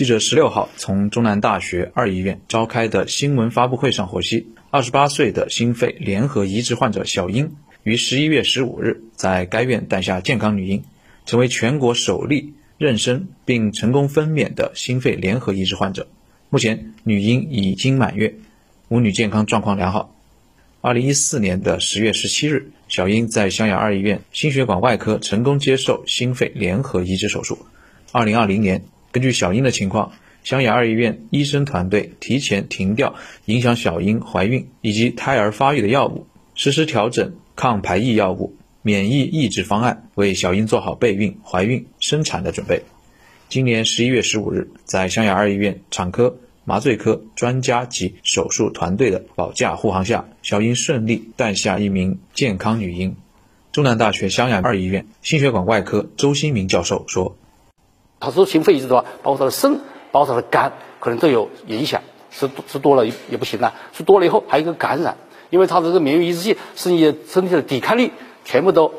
记者十六号从中南大学二医院召开的新闻发布会上获悉，二十八岁的心肺联合移植患者小英于十一月十五日在该院诞下健康女婴，成为全国首例妊娠并成功分娩的心肺联合移植患者。目前，女婴已经满月，母女健康状况良好。二零一四年的十月十七日，小英在湘雅二医院心血管外科成功接受心肺联合移植手术。二零二零年。根据小英的情况，湘雅二医院医生团队提前停掉影响小英怀孕以及胎儿发育的药物，实施调整抗排异药物、免疫抑制方案，为小英做好备孕、怀孕、生产的准备。今年十一月十五日，在湘雅二医院产科、麻醉科专家及手术团队的保驾护航下，小英顺利诞下一名健康女婴。中南大学湘雅二医院心血管外科周新明教授说。他说心肺移植的话，包括他的肾，包括他的肝，可能都有影响。吃吃多了也不行了，吃多了以后还有一个感染，因为他的这个免疫抑制剂是你身体的抵抗力全部都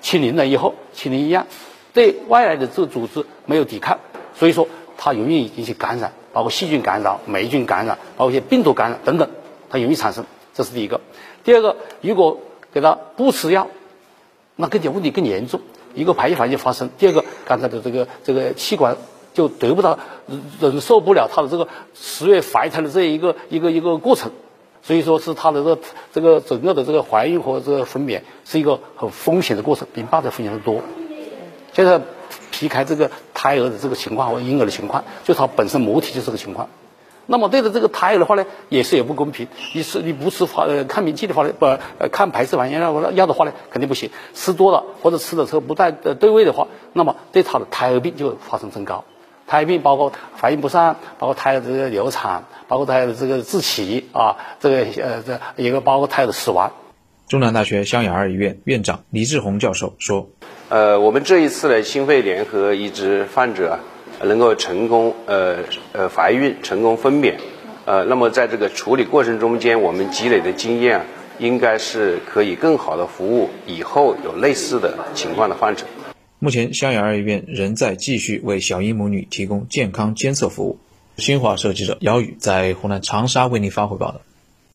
清零了以后，清零一样，对外来的这个组织没有抵抗，所以说它容易引起感染，包括细菌感染、霉菌感染，包括一些病毒感染等等，它容易产生。这是第一个。第二个，如果给他不吃药，那更加问题更严重。一个排异反应发生，第二个刚才的这个这个气管就得不到忍受不了它的这个十月怀胎的这一个一个一个过程，所以说是它的这个这个整个的这个怀孕和这个分娩是一个很风险的过程，比爸的风险多。现在劈开这个胎儿的这个情况和婴儿的情况，就它本身母体就这个情况。那么对着这个胎儿的话呢，也是有不公平。你吃你不吃发呃抗敏剂的话呢，不呃抗排斥反应药药的话呢，肯定不行。吃多了或者吃的时候不带呃对位的话，那么对他的胎儿病就发生增高。胎儿病包括怀孕不上，包括胎儿这个流产，包括胎儿的这个窒息啊，这个呃这一个包括胎儿的死亡。中南大学湘雅二医院院长李志宏教授说：“呃，我们这一次呢心肺联合移植患者。”能够成功呃呃怀孕成功分娩，呃，那么在这个处理过程中间，我们积累的经验应该是可以更好的服务以后有类似的情况的患者。目前，湘雅二医院仍在继续为小英母女提供健康监测服务。新华社记者姚宇在湖南长沙为您发回报道。